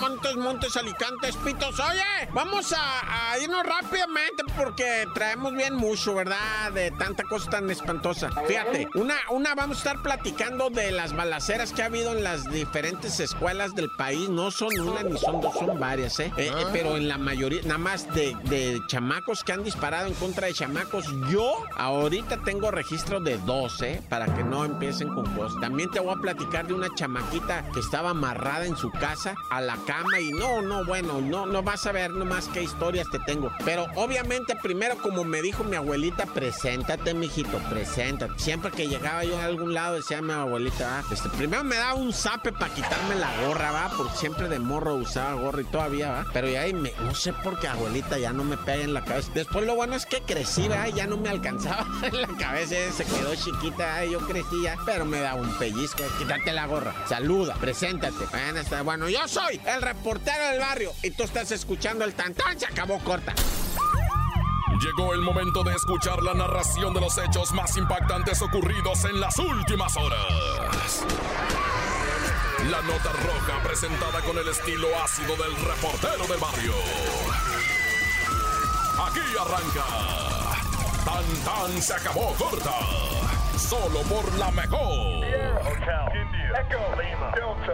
Montes, Montes, Alicantes, Pitos. Oye, vamos a, irnos rápidamente porque traemos bien mucho, ¿verdad? De tanta cosa tan espantosa. Fíjate, una, una vamos a estar platicando de las balaceras que ha habido en las diferentes escuelas del país. No son una ni son dos, son varias, ¿eh? eh, eh pero en la mayoría, nada más de, de chamacos que han disparado en contra de chamacos. Yo ahorita tengo registro de dos, ¿eh? Para que no empiecen con cosas. También te voy a platicar de una chamaquita que estaba amarrada en su casa a la cama y no, no, bueno, no, no vas a ver nomás qué historias te tengo. Pero obviamente primero, como me dijo mi abuelita, preséntate, mijito, preséntate. Siempre que llegaba yo a algún lado decía mi abuelita, ah, este, primero me daba un zape para quitarme la gorra, va, porque siempre de morro usaba gorra y todavía, va. Pero ya ahí me, no sé por qué abuelita ya no me pega en la cabeza. Después lo bueno es que crecí, va, ya no me alcanzaba en la cabeza, se quedó chiquita, yo crecía, pero me daba un pellizco, quítate la gorra, saluda, preséntate. Bueno, está, bueno yo soy el reportero del barrio y tú estás escuchando el tantán, se acabó corta. Llegó el momento de escuchar la narración de los hechos más impactantes ocurridos en las últimas horas. La nota roja presentada con el estilo ácido del reportero del barrio. Aquí arranca. Tan tan se acabó corta. Solo por la mejor.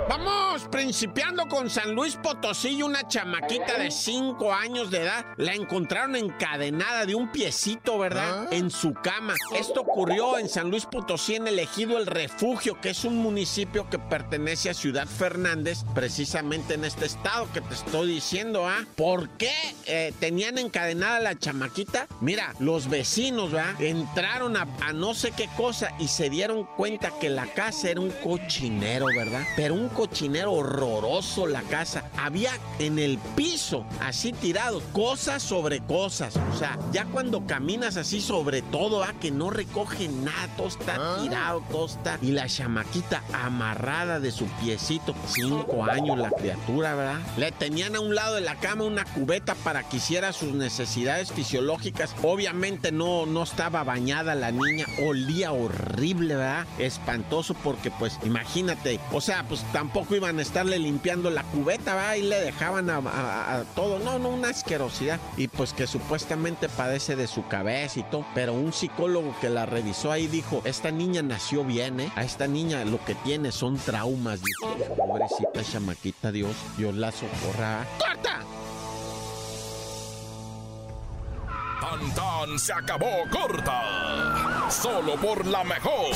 Vamos principiando con San Luis Potosí y una chamaquita de 5 años de edad. La encontraron encadenada de un piecito, ¿verdad? Ah. En su cama. Esto ocurrió en San Luis Potosí, en el ejido El Refugio, que es un municipio que pertenece a Ciudad Fernández, precisamente en este estado que te estoy diciendo, ¿ah? ¿Por qué eh, tenían encadenada la chamaquita? Mira, los vecinos, ¿verdad? Entraron a, a no sé qué cosa y se dieron cuenta que la casa era un cochinero, ¿verdad? Pero un cochinero horroroso la casa. Había en el piso, así tirado, cosas sobre cosas. O sea, ya cuando caminas así sobre todo, ¿ah? que no recoge nada, todo está ah. tirado, todo está. Y la chamaquita amarrada de su piecito, cinco años la criatura, ¿verdad? Le tenían a un lado de la cama una cubeta para que hiciera sus necesidades fisiológicas. Obviamente no, no estaba bañada la niña, olía horrible, ¿verdad? Espantoso porque pues imagínate, o sea, pues tampoco iban a estarle limpiando la cubeta, ¿verdad? Y le dejaban a, todo, no, no, una asquerosidad. Y pues que supuestamente padece de su cabeza y todo, pero un psicólogo que la revisó ahí dijo, esta niña nació bien, ¿eh? A esta niña lo que tiene son traumas, dijo, pobrecita chamaquita, Dios, Dios la socorra. Se acabó corta. Solo por la mejor.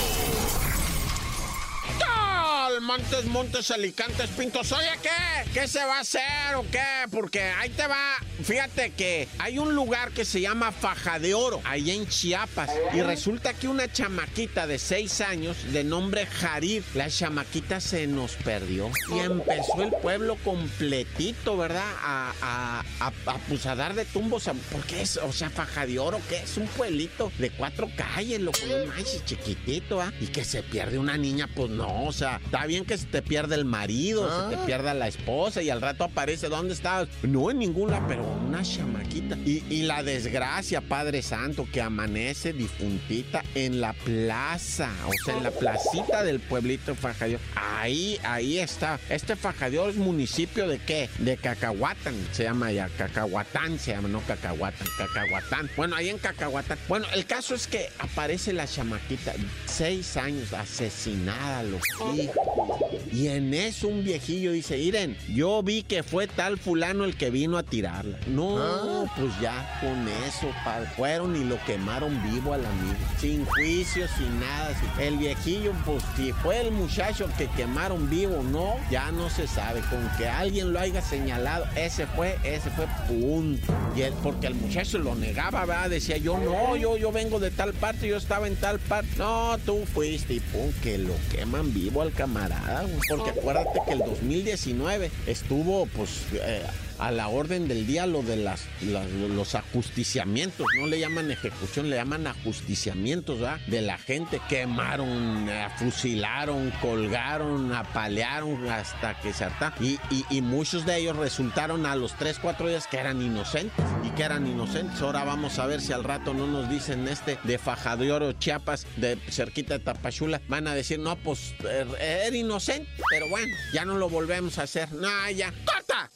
Montes, Montes, Alicantes, Pintos. Oye, ¿qué? ¿Qué se va a hacer o qué? Porque ahí te va. Fíjate que hay un lugar que se llama Faja de Oro, ahí en Chiapas. Y resulta que una chamaquita de seis años, de nombre Jarir, la chamaquita se nos perdió. Y empezó el pueblo completito, ¿verdad? A, a, a, pues a dar de tumbos. ¿Por qué es? O sea, Faja de Oro, ¿qué es? Un pueblito de cuatro calles, loco. No chiquitito, ¿ah? Y que se pierde una niña, pues no, o sea, está bien que se te pierda el marido, se te ah. pierda la esposa y al rato aparece, ¿dónde estabas? No en ninguna, pero una chamaquita. Y, la desgracia, Padre Santo, que amanece difuntita en la plaza, o sea, en la placita del pueblito Fajador. Ahí, ahí está. Este Fajador es municipio de qué? De Cacahuatán, se llama ya, Cacahuatán se llama, no Cacahuatán, Cacahuatán. Bueno, ahí en Cacahuatán. Bueno, el caso es que aparece la chamaquita, seis años, asesinada, los hijos. Y en eso un viejillo dice, miren, yo vi que fue tal fulano el que vino a tirarla. No, ah. pues ya con eso, padre. Fueron y lo quemaron vivo al amigo. Sin juicio, sin nada. El viejillo, pues si fue el muchacho que quemaron vivo, no, ya no se sabe. Con que alguien lo haya señalado, ese fue, ese fue punto. Y él, porque el muchacho lo negaba, ¿verdad? Decía yo, no, yo, yo vengo de tal parte, yo estaba en tal parte. No, tú fuiste y pum, que lo queman vivo al camarada porque acuérdate que el 2019 estuvo, pues, eh, a la orden del día lo de las, los ajusticiamientos. No le llaman ejecución, le llaman ajusticiamientos ¿verdad? de la gente. Quemaron, eh, fusilaron, colgaron, apalearon hasta que se harta. Y, muchos de ellos resultaron a los 3, 4 días que eran inocentes y que eran inocentes. Ahora vamos a ver si al rato no nos dicen este de Faja de Oro, Chiapas, de cerquita de Tapachula. Van a decir, no, pues er, era inocente, pero bueno, ya no lo volvemos a hacer. No, ya. ¡Corta!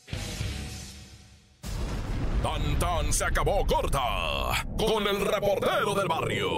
Tan se acabó corta con el reportero del barrio.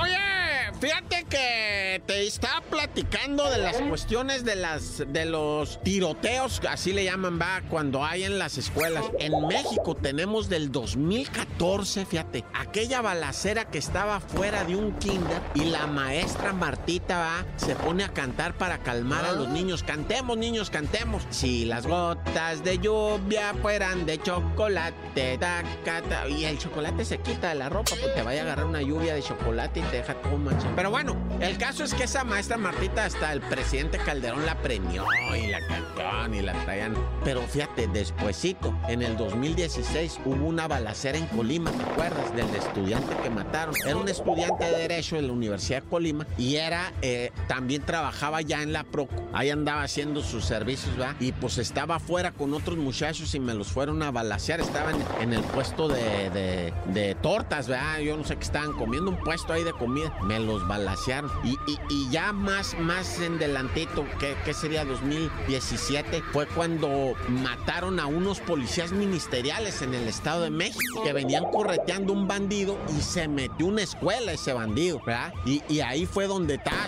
Oye, fíjate que te estaba platicando de las cuestiones de las de los tiroteos, así le llaman, va, cuando hay en las escuelas. En México tenemos del 2014, fíjate, aquella balacera que estaba fuera de un kinder y la maestra Martita va, se pone a cantar para calmar a los ah. niños. Cantemos, niños, cantemos. Si las gotas de lluvia fueran de chocolate, taca, y el chocolate se quita de la ropa, porque te vaya a agarrar una lluvia de chocolate y te deja todo manchado. Pero bueno, el caso es que esa maestra Martita hasta el presidente Calderón la premió y la cantó y la traían. Pero fíjate, despuesito, en el 2016 hubo una balacera en Colima, ¿te acuerdas? Del estudiante que mataron. Era un estudiante de Derecho en la Universidad de Colima y era, eh, también trabajaba ya en la PROCO. Ahí andaba haciendo sus servicios, ¿va? Y pues estaba afuera con otros muchachos y me los fueron a balasear. Estaban en el puesto de, de, tortas, ¿verdad? Yo no sé qué estaban comiendo, un puesto ahí de comida. Me los balasearon. y, y, ya más, más en delantito, que, sería 2017, fue cuando mataron a unos policías ministeriales en el Estado de México que venían correteando un bandido y se metió una escuela ese bandido, ¿verdad? Y, ahí fue donde ta,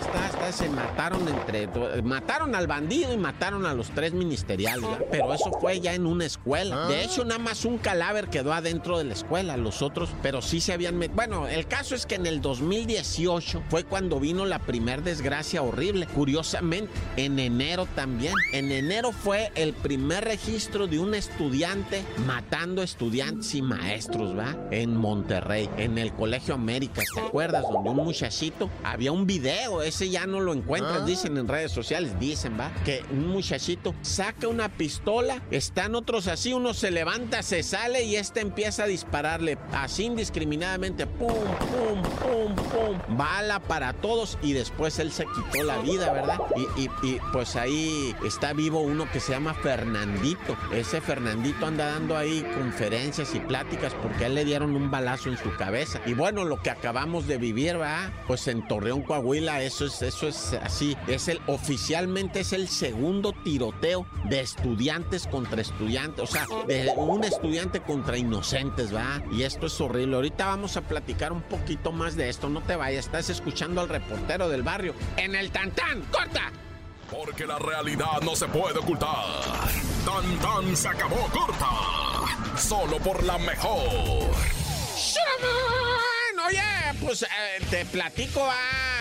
se mataron entre, mataron al bandido y mataron a los tres ministeriales, ¿verdad? Pero eso fue ya en una escuela. De hecho, nada más un cadáver quedó adentro de la escuela, los otros, pero sí se habían metido. Bueno, el caso es que en el 2018 fue cuando vino la primer desgracia horrible. Curiosamente, en enero también. En enero fue el primer registro de un estudiante matando estudiantes y maestros, ¿va? En Monterrey, en el Colegio América, ¿te acuerdas? Donde un muchachito, había un video, ese ya no lo encuentras, ah. dicen en redes sociales, dicen, ¿va? Que un muchachito saca una pistola, están otros así, uno se levanta, se sale y este empieza a dispararle así indiscriminadamente, pum, pum, pum, pum, bala para todos y después él se quitó la vida, ¿verdad? Y, pues ahí está vivo uno que se llama Fernandito. Ese Fernandito anda dando ahí conferencias y pláticas porque a él le dieron un balazo en su cabeza. Y bueno, lo que acabamos de vivir, ¿verdad? Pues en Torreón, Coahuila, eso es, eso es así. Es el, oficialmente es el segundo tiroteo de estudiantes contra estudiantes. O sea, de un estudiante contra inocentes, ¿verdad? Y esto es horrible. Ahorita vamos a platicar un poquito más de esto. No te vayas, estás escuchando al reportero del barrio en el Tantán. ¡Corta! Porque la realidad no se puede ocultar. Tan tan se acabó corta. Solo por la mejor. Oye, pues eh, te platico,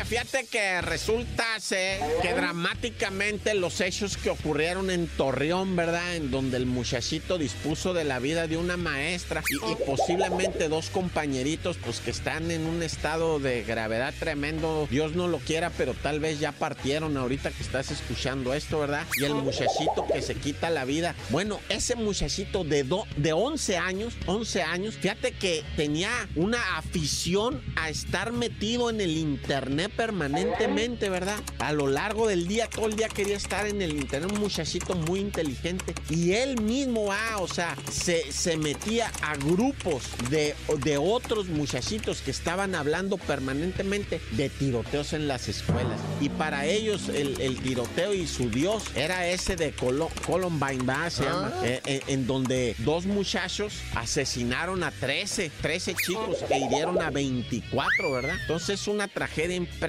fíjate que resulta que dramáticamente los hechos que ocurrieron en Torreón, ¿verdad? En donde el muchachito dispuso de la vida de una maestra y, posiblemente dos compañeritos, pues que están en un estado de gravedad tremendo. Dios no lo quiera, pero tal vez ya partieron ahorita que estás escuchando esto, ¿verdad? Y el muchachito que se quita la vida. Bueno, ese muchachito de, de 11 años, 11 años, fíjate que tenía una afición a estar metido en el internet permanentemente, ¿verdad? A lo largo del día, todo el día quería estar en el internet, un muchachito muy inteligente. Y él mismo, ah, o sea, se, se metía a grupos de, de otros muchachitos que estaban hablando permanentemente de tiroteos en las escuelas. Y para ellos el, tiroteo y su dios era ese de Columbine, ¿va? Se llama, ah. eh, eh, en donde dos muchachos asesinaron a 13, 13 chicos e hirieron a 20 24, ¿verdad? Entonces es una tragedia impresionante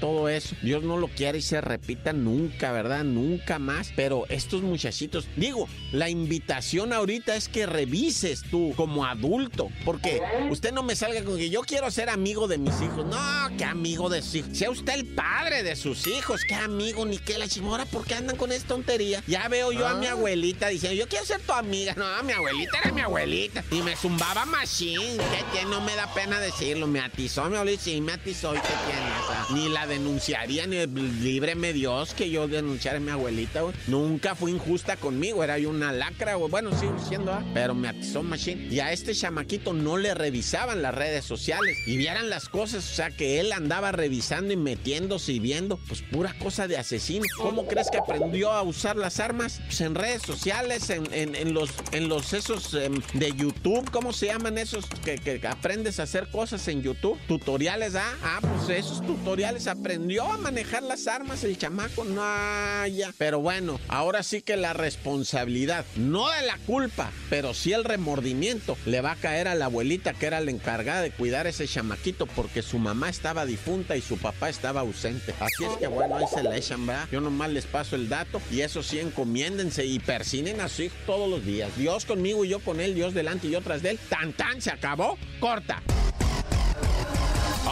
todo eso. Dios no lo quiera y se repita nunca, ¿verdad? Nunca más. Pero estos muchachitos, digo, la invitación ahorita es que revises tú como adulto, porque usted no me salga con que yo quiero ser amigo de mis hijos. No, qué amigo de sus hijos. Sea usted el padre de sus hijos, qué amigo, ni qué la chimora, ¿por qué andan con esta tontería? Ya veo yo a mi ah. abuelita diciendo, yo quiero ser tu amiga. No, mi abuelita era mi abuelita. Y me zumbaba machine. Que no me da pena de decirlo, me atizó, me olvidó, sí, me atizó, ¿y qué tiene? Ni la denunciaría, ni líbreme Dios que yo denunciara a mi abuelita. Nunca fue injusta conmigo, era yo una lacra, güey. Bueno, sigo siendo, ¿ah? pero me atizó machine. Y a este chamaquito no le revisaban las redes sociales y vieran las cosas, o sea, que él andaba revisando y metiéndose y viendo, pues pura cosa de asesino. ¿Cómo crees que aprendió a usar las armas? Pues en redes sociales, en, los, en los esos em, de YouTube, ¿cómo se llaman esos que, que, aprendes a hacer cosas en YouTube? Tutoriales, ¿ah? Ah, pues esos tutoriales aprendió a manejar las armas el chamaco, no, ya. Pero bueno, ahora sí que la responsabilidad, no de la culpa, pero sí el remordimiento, le va a caer a la abuelita que era la encargada de cuidar ese chamaquito porque su mamá estaba difunta y su papá estaba ausente. Así es que bueno, ahí se le echan, ¿verdad? Yo nomás les paso el dato y eso sí, encomiéndense y persinen a su hijo todos los días. Dios conmigo y yo con él, Dios delante y yo tras de él. Tan tan, se acabó. Corta.